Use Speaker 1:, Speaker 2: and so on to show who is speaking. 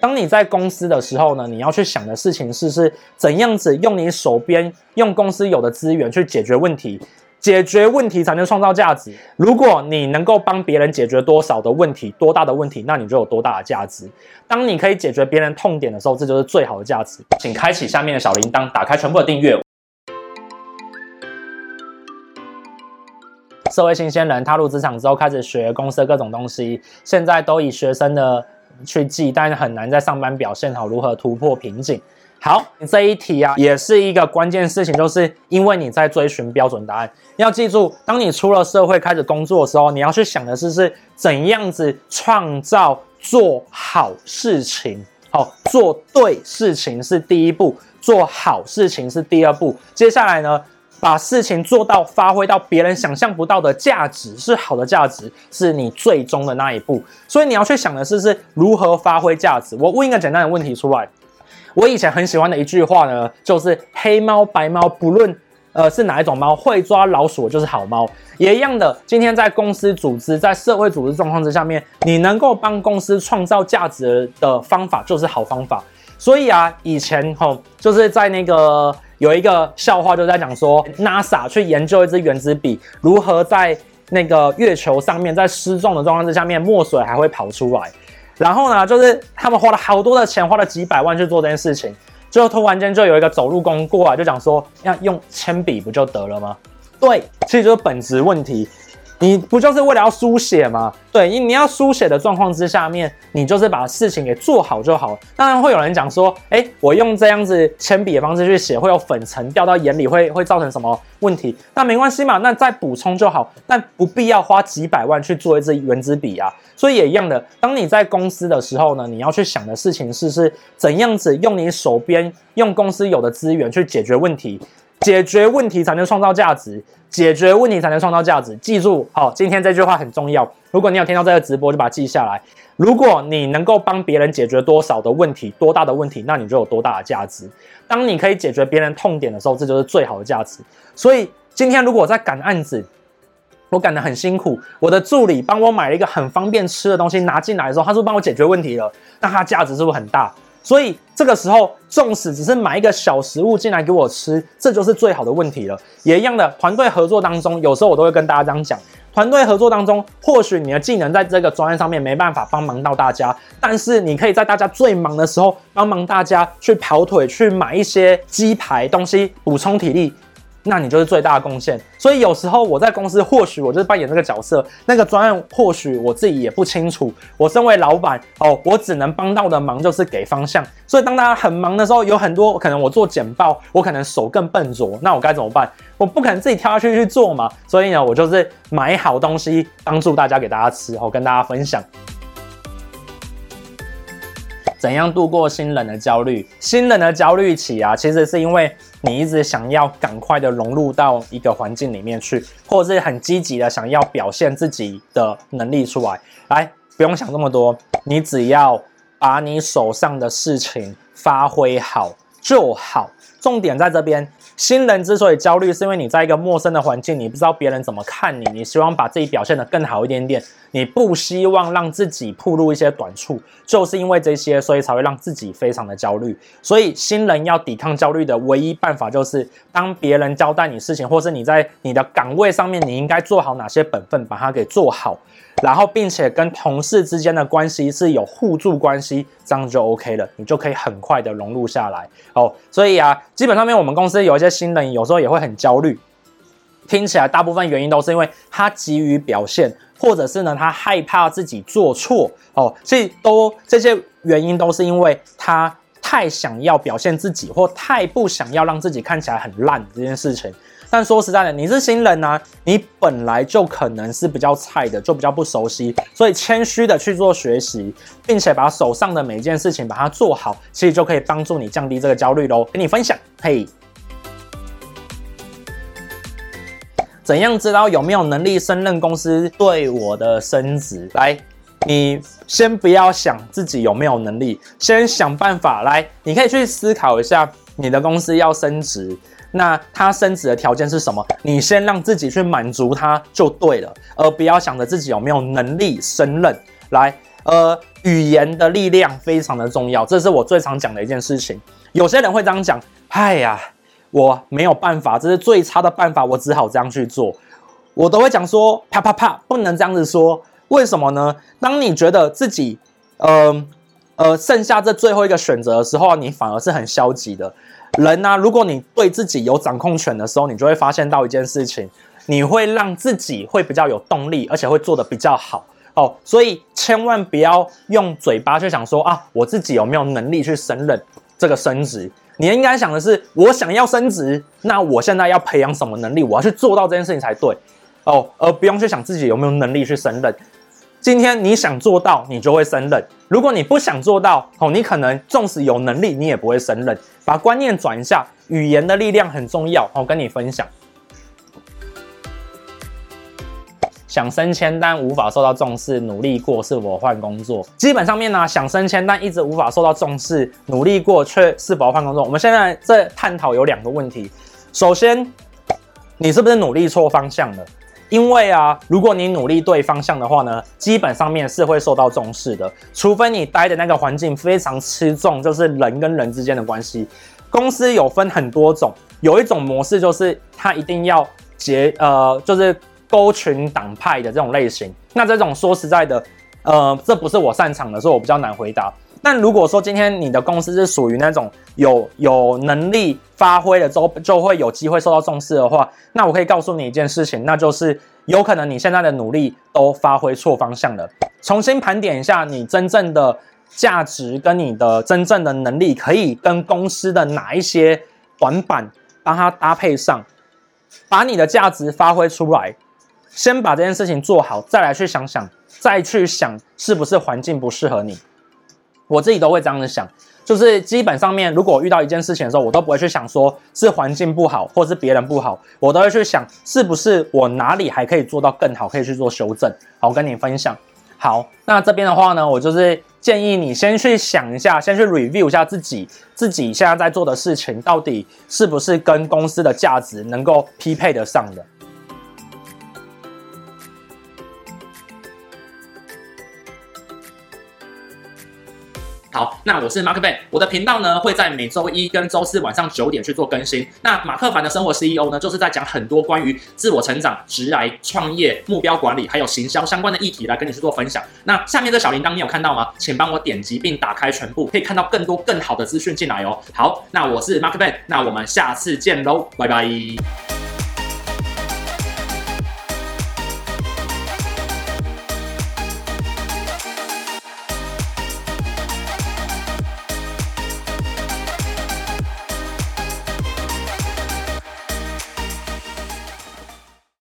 Speaker 1: 当你在公司的时候呢，你要去想的事情是是怎样子用你手边用公司有的资源去解决问题，解决问题才能创造价值。如果你能够帮别人解决多少的问题，多大的问题，那你就有多大的价值。当你可以解决别人痛点的时候，这就是最好的价值。请开启下面的小铃铛，打开全部的订阅。社会新鲜人踏入职场之后，开始学公司的各种东西，现在都以学生的去记，但是很难在上班表现好，如何突破瓶颈？好，这一题啊，也是一个关键事情，就是因为你在追寻标准答案。要记住，当你出了社会开始工作的时候，你要去想的是是怎样子创造做好事情。好，做对事情是第一步，做好事情是第二步。接下来呢，把事情做到发挥到别人想象不到的价值，是好的价值，是你最终的那一步。所以你要去想的是是如何发挥价值。我问一个简单的问题出来。我以前很喜欢的一句话呢，就是黑猫白猫，不论呃是哪一种猫，会抓老鼠就是好猫。也一样的，今天在公司组织、在社会组织状况之下面，你能够帮公司创造价值的方法就是好方法。所以啊，以前吼就是在那个有一个笑话，就在讲说，NASA 去研究一支原子笔如何在那个月球上面，在失重的状况之下面，墨水还会跑出来。然后呢，就是他们花了好多的钱，花了几百万去做这件事情，最后突然间就有一个走路工过来，就讲说，要用铅笔不就得了吗？对，其实就是本质问题。你不就是为了要书写吗？对，你你要书写的状况之下面，你就是把事情给做好就好。当然会有人讲说，哎，我用这样子铅笔的方式去写，会有粉尘掉到眼里，会会造成什么问题？那没关系嘛，那再补充就好。但不必要花几百万去做一支原子笔啊。所以也一样的，当你在公司的时候呢，你要去想的事情是是怎样子用你手边用公司有的资源去解决问题。解决问题才能创造价值，解决问题才能创造价值。记住，好，今天这句话很重要。如果你有听到这个直播，就把它记下来。如果你能够帮别人解决多少的问题，多大的问题，那你就有多大的价值。当你可以解决别人痛点的时候，这就是最好的价值。所以今天如果我在赶案子，我赶得很辛苦，我的助理帮我买了一个很方便吃的东西拿进来的时候，他是不是帮我解决问题了？那它价值是不是很大？所以这个时候，纵使只是买一个小食物进来给我吃，这就是最好的问题了。也一样的，团队合作当中，有时候我都会跟大家这样讲：团队合作当中，或许你的技能在这个专业上面没办法帮忙到大家，但是你可以在大家最忙的时候帮忙大家去跑腿，去买一些鸡排东西补充体力。那你就是最大的贡献。所以有时候我在公司，或许我就是扮演这个角色，那个专案或许我自己也不清楚。我身为老板哦，我只能帮到的忙就是给方向。所以当大家很忙的时候，有很多可能我做简报，我可能手更笨拙，那我该怎么办？我不可能自己跳下去去做嘛。所以呢，我就是买好东西，帮助大家给大家吃，哦，跟大家分享。怎样度过新人的焦虑？新人的焦虑期啊，其实是因为你一直想要赶快的融入到一个环境里面去，或者是很积极的想要表现自己的能力出来。来，不用想这么多，你只要把你手上的事情发挥好就好。重点在这边。新人之所以焦虑，是因为你在一个陌生的环境，你不知道别人怎么看你，你希望把自己表现得更好一点点，你不希望让自己暴露一些短处，就是因为这些，所以才会让自己非常的焦虑。所以新人要抵抗焦虑的唯一办法，就是当别人交代你事情，或是你在你的岗位上面，你应该做好哪些本分，把它给做好。然后，并且跟同事之间的关系是有互助关系，这样就 OK 了，你就可以很快的融入下来哦。所以啊，基本上面我们公司有一些新人，有时候也会很焦虑。听起来大部分原因都是因为他急于表现，或者是呢他害怕自己做错哦。所以都这些原因都是因为他太想要表现自己，或太不想要让自己看起来很烂这件事情。但说实在的，你是新人啊，你本来就可能是比较菜的，就比较不熟悉，所以谦虚的去做学习，并且把手上的每件事情把它做好，其实就可以帮助你降低这个焦虑喽。跟你分享，嘿，怎样知道有没有能力胜任公司对我的升职？来，你先不要想自己有没有能力，先想办法来，你可以去思考一下，你的公司要升职。那他升职的条件是什么？你先让自己去满足他就对了，而不要想着自己有没有能力胜任。来，呃，语言的力量非常的重要，这是我最常讲的一件事情。有些人会这样讲：“哎呀，我没有办法，这是最差的办法，我只好这样去做。”我都会讲说：“啪啪啪，不能这样子说。为什么呢？当你觉得自己，呃呃，剩下这最后一个选择的时候，你反而是很消极的人呢、如果你对自己有掌控权的时候，你就会发现到一件事情，你会让自己会比较有动力，而且会做得比较好。”哦，所以千万不要用嘴巴去想说啊，我自己有没有能力去胜任这个升职？你应该想的是，我想要升职，那我现在要培养什么能力？我要去做到这件事情才对哦，而不用去想自己有没有能力去胜任。今天你想做到，你就会胜任；如果你不想做到，哦，你可能纵使有能力，你也不会胜任。把观念转一下，语言的力量很重要。我跟你分享。想升迁但无法受到重视，努力过是否换工作？基本上面呢，想升迁但一直无法受到重视，努力过却是否换工作？我们现在这探讨有两个问题。首先，你是不是努力错方向了？因为啊，如果你努力对方向的话呢，基本上面是会受到重视的。除非你待的那个环境非常吃重，就是人跟人之间的关系。公司有分很多种，有一种模式就是他一定要结呃，就是。勾群党派的这种类型，那这种说实在的，呃，这不是我擅长的，所以我比较难回答。但如果说今天你的公司是属于那种有有能力发挥了之后就会有机会受到重视的话，那我可以告诉你一件事情，那就是有可能你现在的努力都发挥错方向了。重新盘点一下你真正的价值跟你的真正的能力，可以跟公司的哪一些短板帮它搭配上，把你的价值发挥出来。先把这件事情做好，再来去想想，再去想是不是环境不适合你。我自己都会这样子想，就是基本上面，如果遇到一件事情的时候，我都不会去想说是环境不好，或是别人不好，我都会去想是不是我哪里还可以做到更好，可以去做修正。好，跟你分享。好，那这边的话呢，我就是建议你先去想一下，先去 review 一下自己自己现在在做的事情，到底是不是跟公司的价值能够匹配得上的。好，那我是马克 Ben，我的频道呢会在每周一跟周四晚上九点去做更新。那马克凡的生活 CEO 呢，就是在讲很多关于自我成长、职涯、创业、目标管理，还有行销相关的议题来跟你去做分享。那下面这小铃铛你有看到吗？请帮我点击并打开全部，可以看到更多更好的资讯进来哦。好，那我是马克 Ben，那我们下次见喽，拜拜。